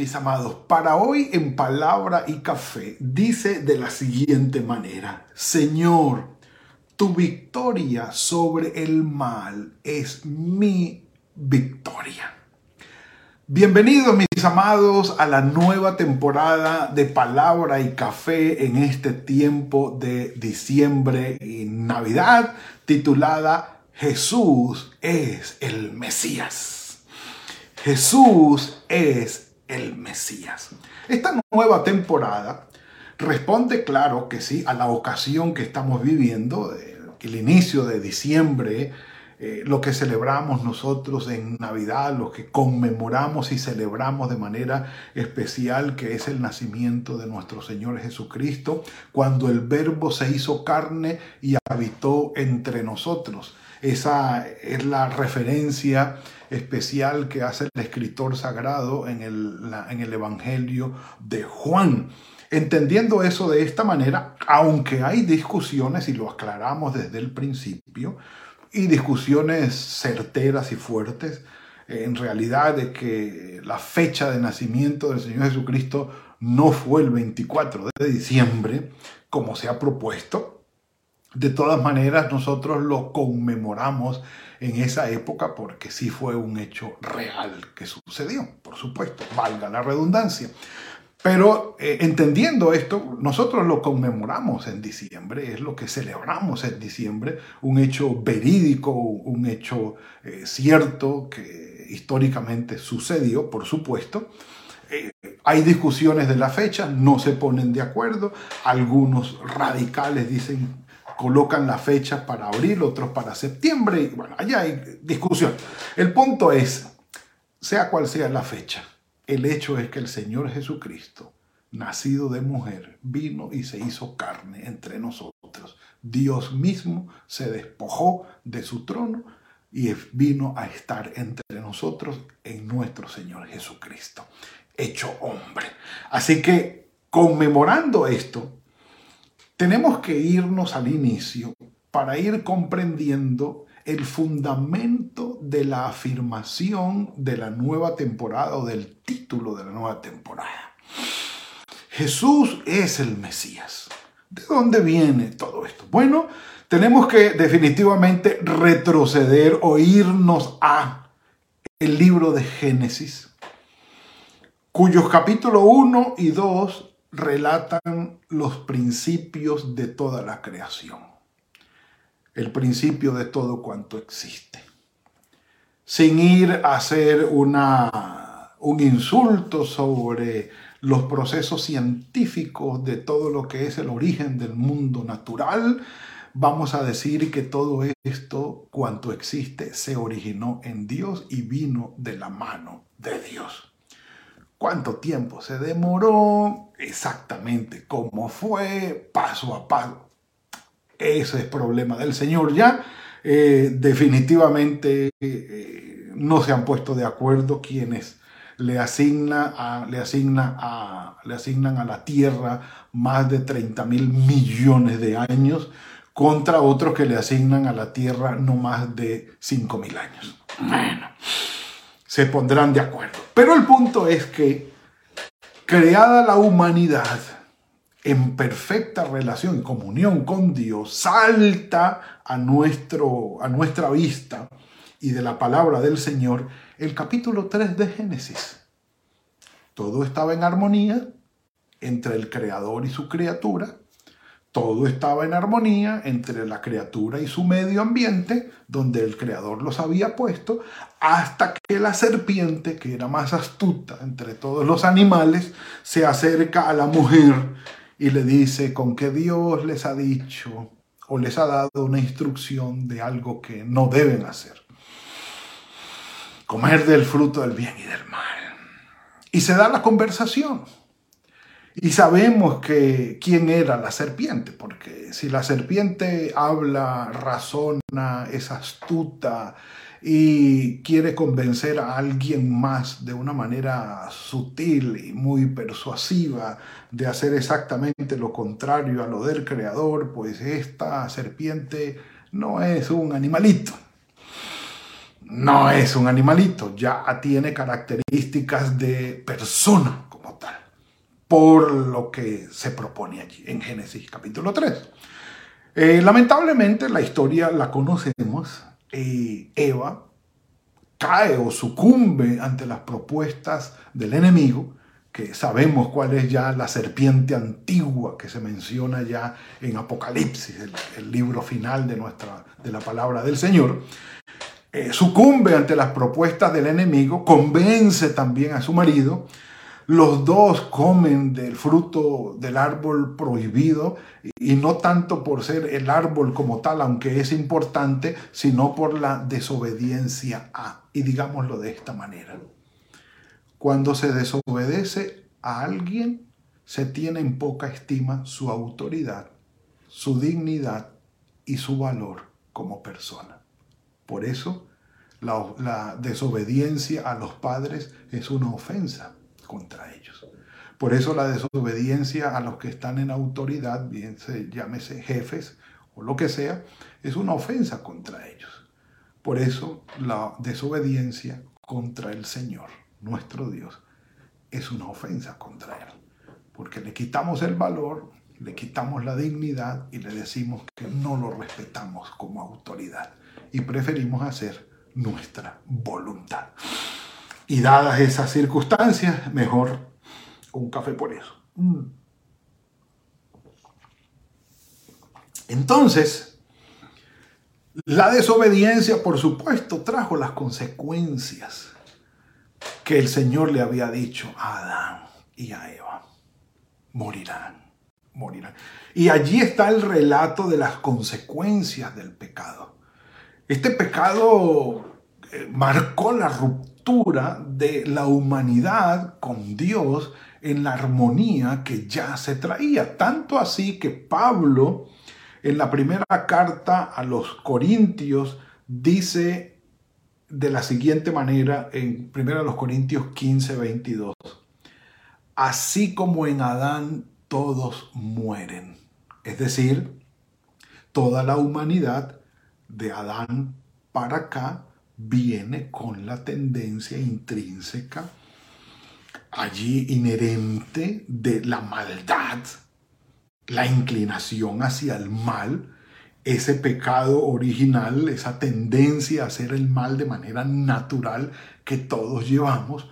Mis amados, para hoy en palabra y café, dice de la siguiente manera, Señor, tu victoria sobre el mal es mi victoria. Bienvenidos mis amados a la nueva temporada de Palabra y Café en este tiempo de diciembre y Navidad titulada Jesús es el Mesías. Jesús es el Mesías. Esta nueva temporada responde, claro que sí, a la ocasión que estamos viviendo, el inicio de diciembre, eh, lo que celebramos nosotros en Navidad, lo que conmemoramos y celebramos de manera especial, que es el nacimiento de nuestro Señor Jesucristo, cuando el Verbo se hizo carne y habitó entre nosotros. Esa es la referencia especial que hace el escritor sagrado en el, en el Evangelio de Juan. Entendiendo eso de esta manera, aunque hay discusiones, y lo aclaramos desde el principio, y discusiones certeras y fuertes, en realidad de que la fecha de nacimiento del Señor Jesucristo no fue el 24 de diciembre, como se ha propuesto, de todas maneras, nosotros lo conmemoramos en esa época porque sí fue un hecho real que sucedió, por supuesto, valga la redundancia. Pero eh, entendiendo esto, nosotros lo conmemoramos en diciembre, es lo que celebramos en diciembre, un hecho verídico, un hecho eh, cierto que históricamente sucedió, por supuesto. Eh, hay discusiones de la fecha, no se ponen de acuerdo, algunos radicales dicen colocan la fecha para abril, otros para septiembre, y bueno, allá hay discusión. El punto es, sea cual sea la fecha, el hecho es que el Señor Jesucristo, nacido de mujer, vino y se hizo carne entre nosotros. Dios mismo se despojó de su trono y vino a estar entre nosotros en nuestro Señor Jesucristo, hecho hombre. Así que conmemorando esto, tenemos que irnos al inicio para ir comprendiendo el fundamento de la afirmación de la nueva temporada o del título de la nueva temporada. Jesús es el Mesías. ¿De dónde viene todo esto? Bueno, tenemos que definitivamente retroceder o irnos a el libro de Génesis, cuyos capítulos 1 y 2 relatan los principios de toda la creación, el principio de todo cuanto existe, sin ir a hacer una, un insulto sobre los procesos científicos de todo lo que es el origen del mundo natural, vamos a decir que todo esto, cuanto existe, se originó en Dios y vino de la mano de Dios cuánto tiempo se demoró, exactamente cómo fue, paso a paso. Ese es problema del Señor ya. Eh, definitivamente eh, no se han puesto de acuerdo quienes le, asigna a, le, asigna le asignan a la Tierra más de 30 mil millones de años contra otros que le asignan a la Tierra no más de 5 mil años. Bueno se pondrán de acuerdo. Pero el punto es que, creada la humanidad en perfecta relación y comunión con Dios, salta a, nuestro, a nuestra vista y de la palabra del Señor el capítulo 3 de Génesis. Todo estaba en armonía entre el Creador y su criatura todo estaba en armonía entre la criatura y su medio ambiente, donde el creador los había puesto, hasta que la serpiente, que era más astuta entre todos los animales, se acerca a la mujer y le dice con que Dios les ha dicho o les ha dado una instrucción de algo que no deben hacer. Comer del fruto del bien y del mal. Y se da la conversación. Y sabemos que quién era la serpiente, porque si la serpiente habla, razona, es astuta y quiere convencer a alguien más de una manera sutil y muy persuasiva de hacer exactamente lo contrario a lo del creador, pues esta serpiente no es un animalito. No es un animalito, ya tiene características de persona por lo que se propone allí en Génesis capítulo 3. Eh, lamentablemente la historia la conocemos. Eh, Eva cae o sucumbe ante las propuestas del enemigo, que sabemos cuál es ya la serpiente antigua que se menciona ya en Apocalipsis, el, libro final de, nuestra, de la palabra del Señor. Eh, sucumbe ante las propuestas del enemigo, convence también a su marido, los dos comen del fruto del árbol prohibido y no tanto por ser el árbol como tal, aunque es importante, sino por la desobediencia a. Y digámoslo de esta manera. Cuando se desobedece a alguien, se tiene en poca estima su autoridad, su dignidad y su valor como persona. Por eso, la, la desobediencia a los padres es una ofensa contra ellos. Por eso la desobediencia a los que están en autoridad, bien se llámese jefes o lo que sea, es una ofensa contra ellos. Por eso la desobediencia contra el Señor, nuestro Dios, es una ofensa contra Él. Porque le quitamos el valor, le quitamos la dignidad y le decimos que no lo respetamos como autoridad. Y preferimos hacer nuestra voluntad. Y dadas esas circunstancias, mejor un café por eso. Mm. Entonces, la desobediencia, por supuesto, trajo las consecuencias que el Señor le había dicho a Adán y a Eva. Morirán, morirán. Y allí está el relato de las consecuencias del pecado. Este pecado eh, marcó la ruptura de la humanidad con Dios en la armonía que ya se traía. Tanto así que Pablo en la primera carta a los Corintios dice de la siguiente manera en 1 Corintios 15, 22. Así como en Adán todos mueren. Es decir, toda la humanidad de Adán para acá viene con la tendencia intrínseca allí inherente de la maldad, la inclinación hacia el mal, ese pecado original, esa tendencia a hacer el mal de manera natural que todos llevamos,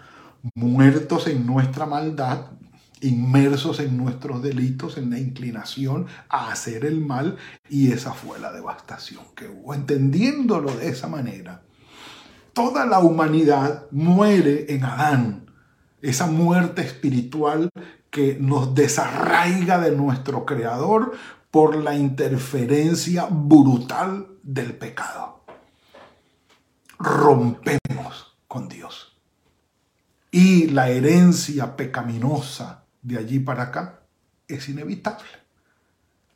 muertos en nuestra maldad, inmersos en nuestros delitos, en la inclinación a hacer el mal, y esa fue la devastación que hubo. Entendiéndolo de esa manera, toda la humanidad muere en Adán. Esa muerte espiritual que nos desarraiga de nuestro Creador por la interferencia brutal del pecado. Rompemos con Dios. Y la herencia pecaminosa de allí para acá es inevitable.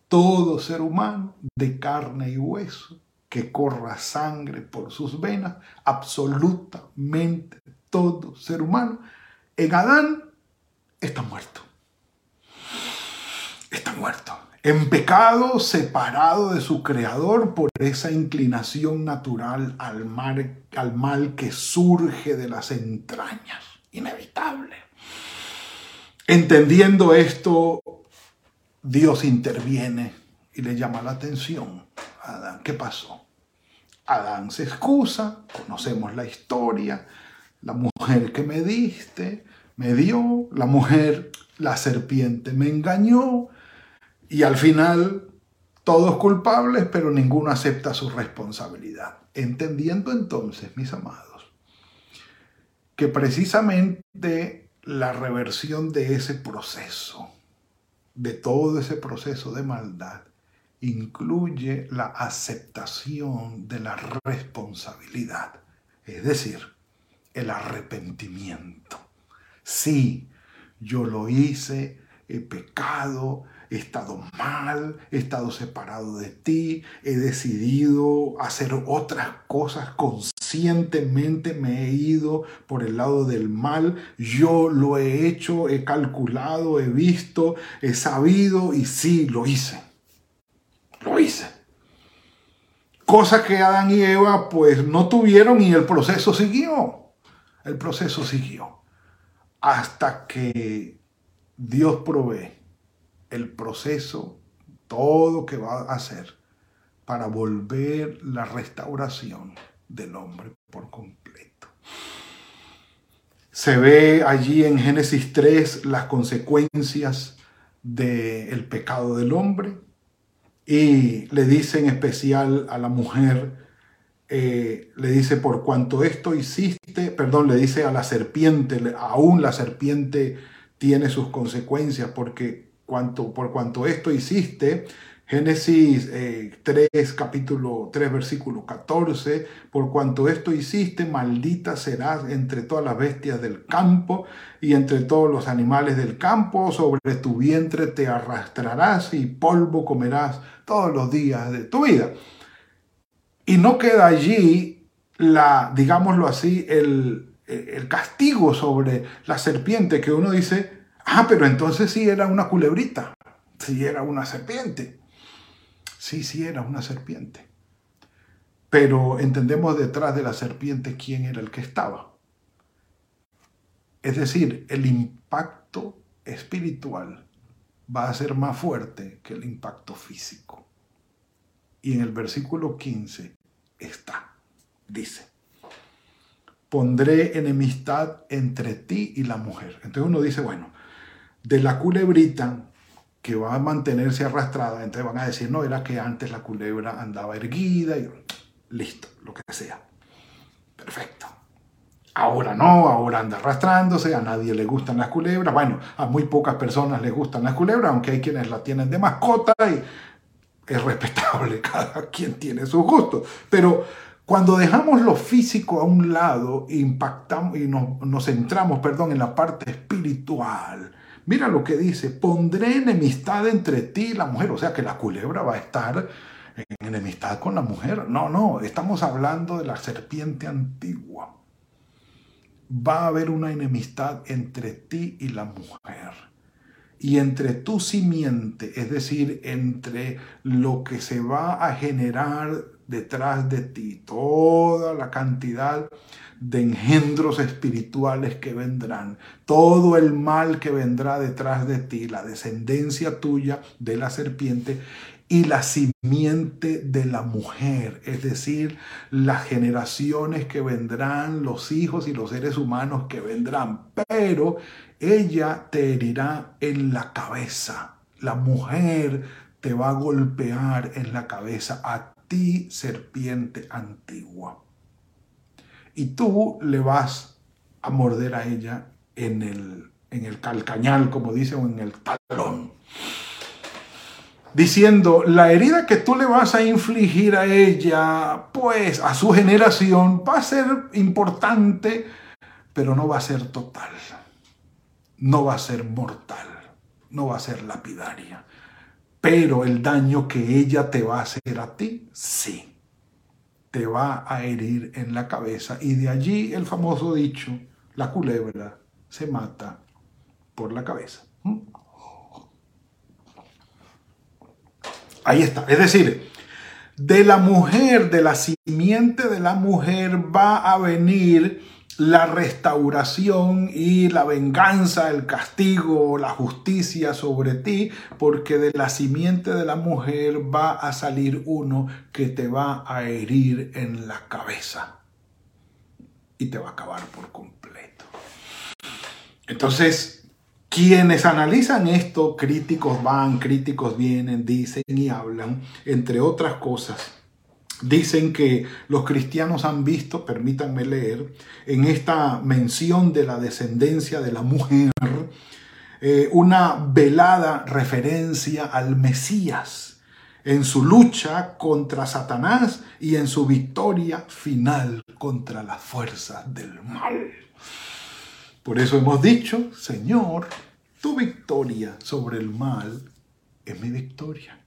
Todo ser humano de carne y hueso que corra sangre por sus venas, absolutamente todo ser humano, en Adán está muerto. Está muerto. En pecado, separado de su creador por esa inclinación natural al mal, al mal que surge de las entrañas. Inevitable. Entendiendo esto, Dios interviene y le llama la atención a Adán. ¿Qué pasó? Adán se excusa, conocemos la historia, la mujer que me diste, me dio, la mujer, la serpiente me engañó, y al final todos culpables, pero ninguno acepta su responsabilidad. Entendiendo entonces, mis amados, que precisamente la reversión de ese proceso, de todo ese proceso de maldad, incluye la aceptación de la responsabilidad, es decir, el arrepentimiento. Sí, yo lo hice, he pecado, he estado mal, he estado separado de ti, he decidido hacer otras cosas conscientemente, me he ido por el lado del mal, yo lo he hecho, he calculado, he visto, he sabido y sí, lo hice. Lo hice. Cosa que Adán y Eva pues no tuvieron y el proceso siguió. El proceso siguió. Hasta que Dios provee el proceso, todo que va a hacer para volver la restauración del hombre por completo. Se ve allí en Génesis 3 las consecuencias del pecado del hombre y le dice en especial a la mujer, eh, le dice, por cuanto esto hiciste, perdón, le dice a la serpiente, aún la serpiente tiene sus consecuencias porque por cuanto esto hiciste, Génesis 3, eh, capítulo 3, versículo 14, por cuanto esto hiciste, maldita serás entre todas las bestias del campo y entre todos los animales del campo, sobre tu vientre te arrastrarás y polvo comerás todos los días de tu vida. Y no queda allí la, digámoslo así, el, el castigo sobre la serpiente que uno dice, Ah, pero entonces sí era una culebrita, sí era una serpiente. Sí, sí era una serpiente. Pero entendemos detrás de la serpiente quién era el que estaba. Es decir, el impacto espiritual va a ser más fuerte que el impacto físico. Y en el versículo 15 está, dice, pondré enemistad entre ti y la mujer. Entonces uno dice, bueno, de la culebrita que va a mantenerse arrastrada, entonces van a decir, no, era que antes la culebra andaba erguida y listo, lo que sea. Perfecto. Ahora no, ahora anda arrastrándose, a nadie le gustan las culebras. Bueno, a muy pocas personas les gustan las culebras, aunque hay quienes la tienen de mascota y es respetable, cada quien tiene sus gustos. Pero cuando dejamos lo físico a un lado impactamos y nos, nos centramos, perdón, en la parte espiritual, Mira lo que dice, pondré enemistad entre ti y la mujer. O sea que la culebra va a estar en enemistad con la mujer. No, no, estamos hablando de la serpiente antigua. Va a haber una enemistad entre ti y la mujer. Y entre tu simiente, es decir, entre lo que se va a generar detrás de ti, toda la cantidad de engendros espirituales que vendrán, todo el mal que vendrá detrás de ti, la descendencia tuya de la serpiente y la simiente de la mujer, es decir, las generaciones que vendrán, los hijos y los seres humanos que vendrán, pero ella te herirá en la cabeza, la mujer te va a golpear en la cabeza a ti, serpiente antigua y tú le vas a morder a ella en el, en el calcañal, como dice, o en el talón. Diciendo, la herida que tú le vas a infligir a ella, pues a su generación, va a ser importante, pero no va a ser total. No va a ser mortal. No va a ser lapidaria. Pero el daño que ella te va a hacer a ti, sí te va a herir en la cabeza. Y de allí el famoso dicho, la culebra se mata por la cabeza. ¿Mm? Ahí está. Es decir, de la mujer, de la simiente de la mujer va a venir la restauración y la venganza, el castigo, la justicia sobre ti, porque de la simiente de la mujer va a salir uno que te va a herir en la cabeza y te va a acabar por completo. Entonces, quienes analizan esto, críticos van, críticos vienen, dicen y hablan, entre otras cosas, Dicen que los cristianos han visto, permítanme leer, en esta mención de la descendencia de la mujer, eh, una velada referencia al Mesías en su lucha contra Satanás y en su victoria final contra las fuerzas del mal. Por eso hemos dicho, Señor, Tu victoria sobre el mal es mi victoria.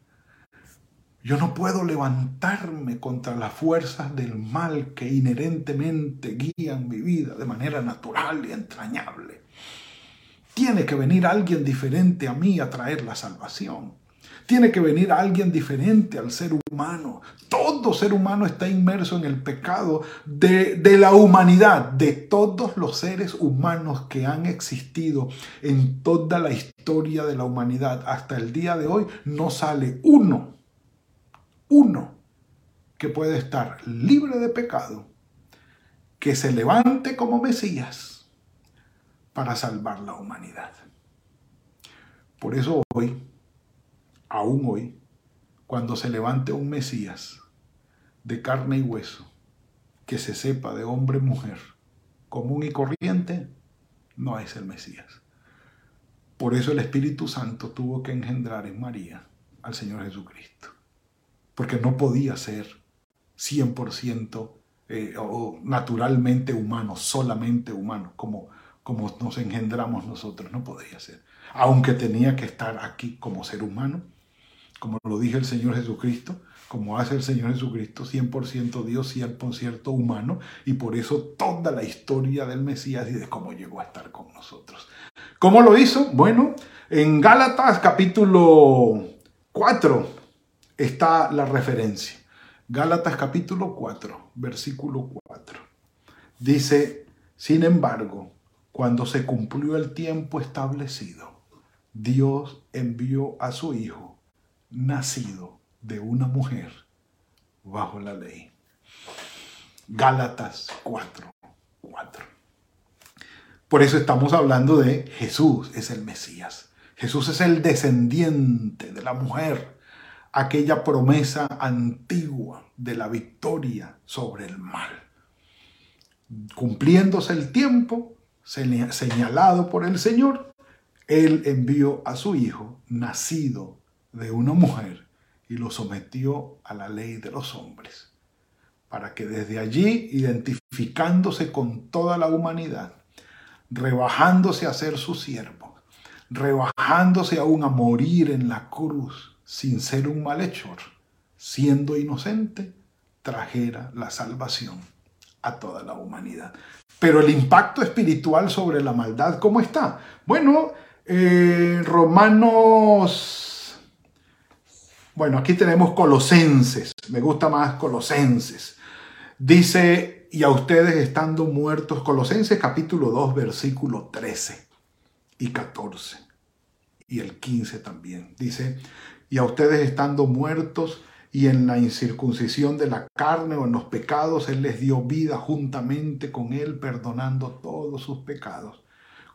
Yo no puedo levantarme contra las fuerzas del mal que inherentemente guían mi vida de manera natural y entrañable. Tiene que venir alguien diferente a mí a traer la salvación. Tiene que venir alguien diferente al ser humano. Todo ser humano está inmerso en el pecado de, de, la humanidad, de todos los seres humanos que han existido en toda la historia de la humanidad. Hasta el día de hoy no sale uno uno que puede estar libre de pecado, que se levante como Mesías para salvar la humanidad. Por eso hoy, aún hoy, cuando se levante un Mesías de carne y hueso, que se sepa de hombre y mujer, común y corriente, no es el Mesías. Por eso el Espíritu Santo tuvo que engendrar en María al Señor Jesucristo porque no podía ser 100% eh, o naturalmente humano, solamente humano, como, como nos engendramos nosotros, no podía ser. Aunque tenía que estar aquí como ser humano, como lo dije el Señor Jesucristo, como hace el Señor Jesucristo, 100% Dios, 100% humano, y por eso toda la historia del Mesías y de cómo llegó a estar con nosotros. ¿Cómo lo hizo? Bueno, en Gálatas capítulo 4, está la referencia. Gálatas capítulo 4, versículo 4. Dice, sin embargo, cuando se cumplió el tiempo establecido, Dios envió a su Hijo, nacido de una mujer, bajo la ley. Gálatas 4, 4. Por eso estamos hablando de Jesús es el Mesías. Jesús es el descendiente de la mujer aquella promesa antigua de la victoria sobre el mal. Cumpliéndose el tiempo señalado por el Señor, Él envió a su Hijo, nacido de una mujer, y lo sometió a la ley de los hombres, para que desde allí, identificándose con toda la humanidad, rebajándose a ser su siervo, rebajándose aún a morir en la cruz, sin ser un malhechor, siendo inocente, trajera la salvación a toda la humanidad. Pero el impacto espiritual sobre la maldad, ¿cómo está? Bueno, eh, Romanos, bueno, aquí tenemos Colosenses, me gusta más Colosenses. Dice, y a ustedes estando muertos, Colosenses capítulo 2, versículo 13 y 14, y el 15 también. Dice, y a ustedes estando muertos y en la incircuncisión de la carne o en los pecados, Él les dio vida juntamente con Él, perdonando todos sus pecados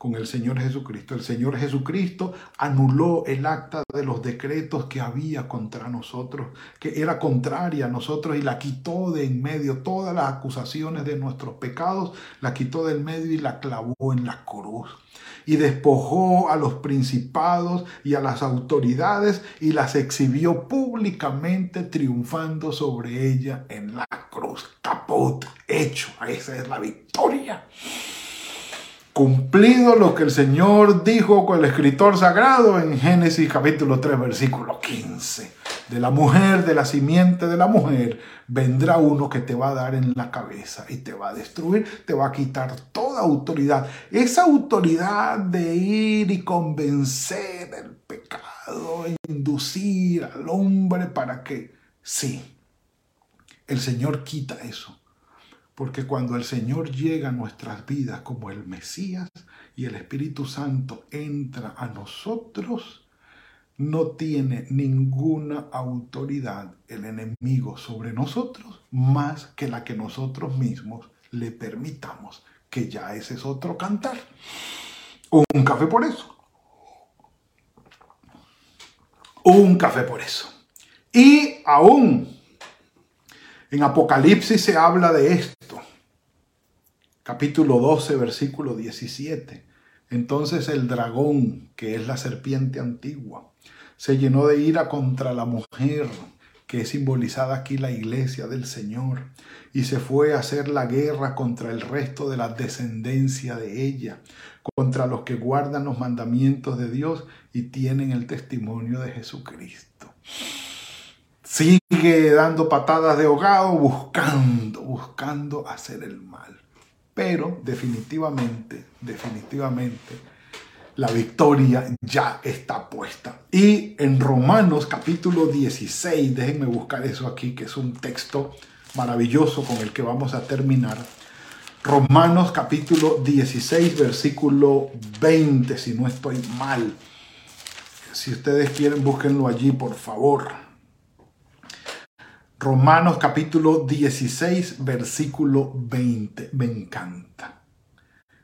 con el Señor Jesucristo. El Señor Jesucristo anuló el acta de los decretos que había contra nosotros, que era contraria a nosotros y la quitó de en medio. Todas las acusaciones de nuestros pecados la quitó del medio y la clavó en la cruz y despojó a los principados y a las autoridades y las exhibió públicamente triunfando sobre ella en la cruz. Caput, hecho, esa es la victoria cumplido lo que el Señor dijo con el escritor sagrado en Génesis capítulo 3 versículo 15. De la mujer, de la simiente de la mujer, vendrá uno que te va a dar en la cabeza y te va a destruir, te va a quitar toda autoridad. Esa autoridad de ir y convencer el pecado, inducir al hombre para que, sí, el Señor quita eso porque cuando el Señor llega a nuestras vidas como el Mesías y el Espíritu Santo entra a nosotros, no tiene ninguna autoridad el enemigo sobre nosotros más que la que nosotros mismos le permitamos, que ya ese es otro cantar. Un café por eso. Un café por eso. Y aún en Apocalipsis se habla de esto. Capítulo 12, versículo 17. Entonces el dragón, que es la serpiente antigua, se llenó de ira contra la mujer que es simbolizada aquí la iglesia del Señor, y se fue a hacer la guerra contra el resto de la descendencia de ella, contra los que guardan los mandamientos de Dios y tienen el testimonio de Jesucristo. Sigue dando patadas de ahogado, buscando, buscando hacer el mal. Pero definitivamente, definitivamente, la victoria ya está puesta. Y en Romanos capítulo 16, déjenme buscar eso aquí, que es un texto maravilloso con el que vamos a terminar. Romanos capítulo 16, versículo 20, si no estoy mal. Si ustedes quieren, búsquenlo allí, por favor. Romanos capítulo 16, versículo 20. Me encanta.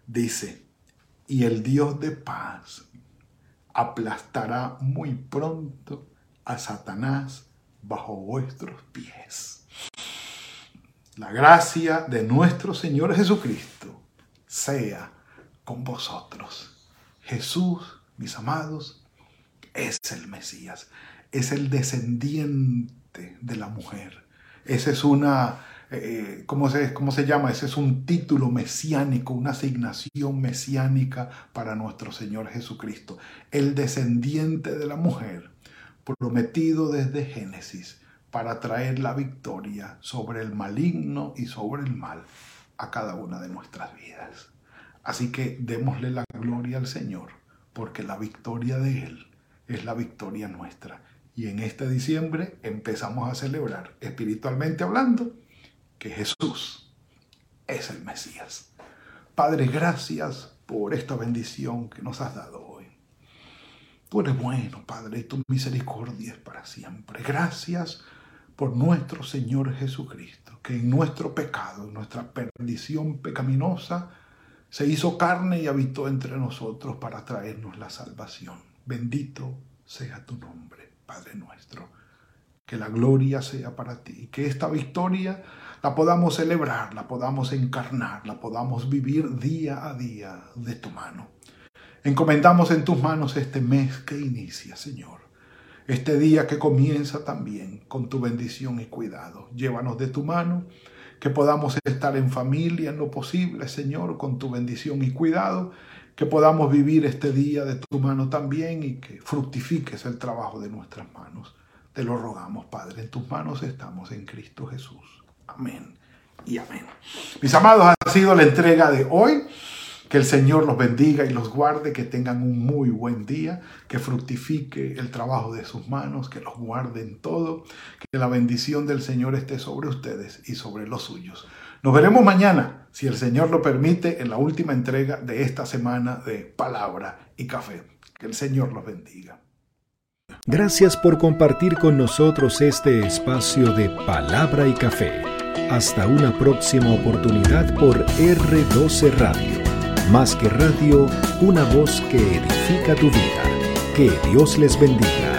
Dice, y el Dios de paz aplastará muy pronto a Satanás bajo vuestros pies. La gracia de nuestro Señor Jesucristo sea con vosotros. Jesús, mis amados, es el Mesías, es el descendiente de la mujer. Esa es una eh, ¿cómo, se, ¿cómo se llama? Ese es un título mesiánico, una asignación mesiánica para nuestro Señor Jesucristo, el descendiente de la mujer, prometido desde Génesis para traer la victoria sobre el maligno y sobre el mal a cada una de nuestras vidas. Así que démosle la gloria al Señor, porque la victoria de Él es la victoria nuestra. Y en este diciembre empezamos a celebrar, espiritualmente hablando, que Jesús es el Mesías. Padre, gracias por esta bendición que nos has dado hoy. Tú eres bueno, Padre, y tu misericordia es para siempre. Gracias por nuestro Señor Jesucristo, que en nuestro pecado, en nuestra perdición pecaminosa, se hizo carne y habitó entre nosotros para traernos la salvación. Bendito sea tu nombre, Padre nuestro. Que la gloria sea para ti. Que esta victoria la podamos celebrar, la podamos encarnar, la podamos vivir día a día de tu mano. Encomendamos en tus manos este mes que inicia, Señor. Este día que comienza también con tu bendición y cuidado. Llévanos de tu mano, que podamos estar en familia en lo posible, Señor, con tu bendición y cuidado, que podamos vivir este día de tu mano también y que fructifiques el trabajo de nuestras manos. Te lo rogamos, Padre, en tus manos estamos en Cristo Jesús. Amén y amén. Mis amados, ha sido la entrega de hoy. Que el Señor los bendiga y los guarde, que tengan un muy buen día, que fructifique el trabajo de sus manos, que los guarde en todo, que la bendición del Señor esté sobre ustedes y sobre los suyos. Nos veremos mañana, si el Señor lo permite, en la última entrega de esta semana de Palabra y Café. Que el Señor los bendiga. Gracias por compartir con nosotros este espacio de Palabra y Café. Hasta una próxima oportunidad por R12 Radio. Más que radio, una voz que edifica tu vida. Que Dios les bendiga.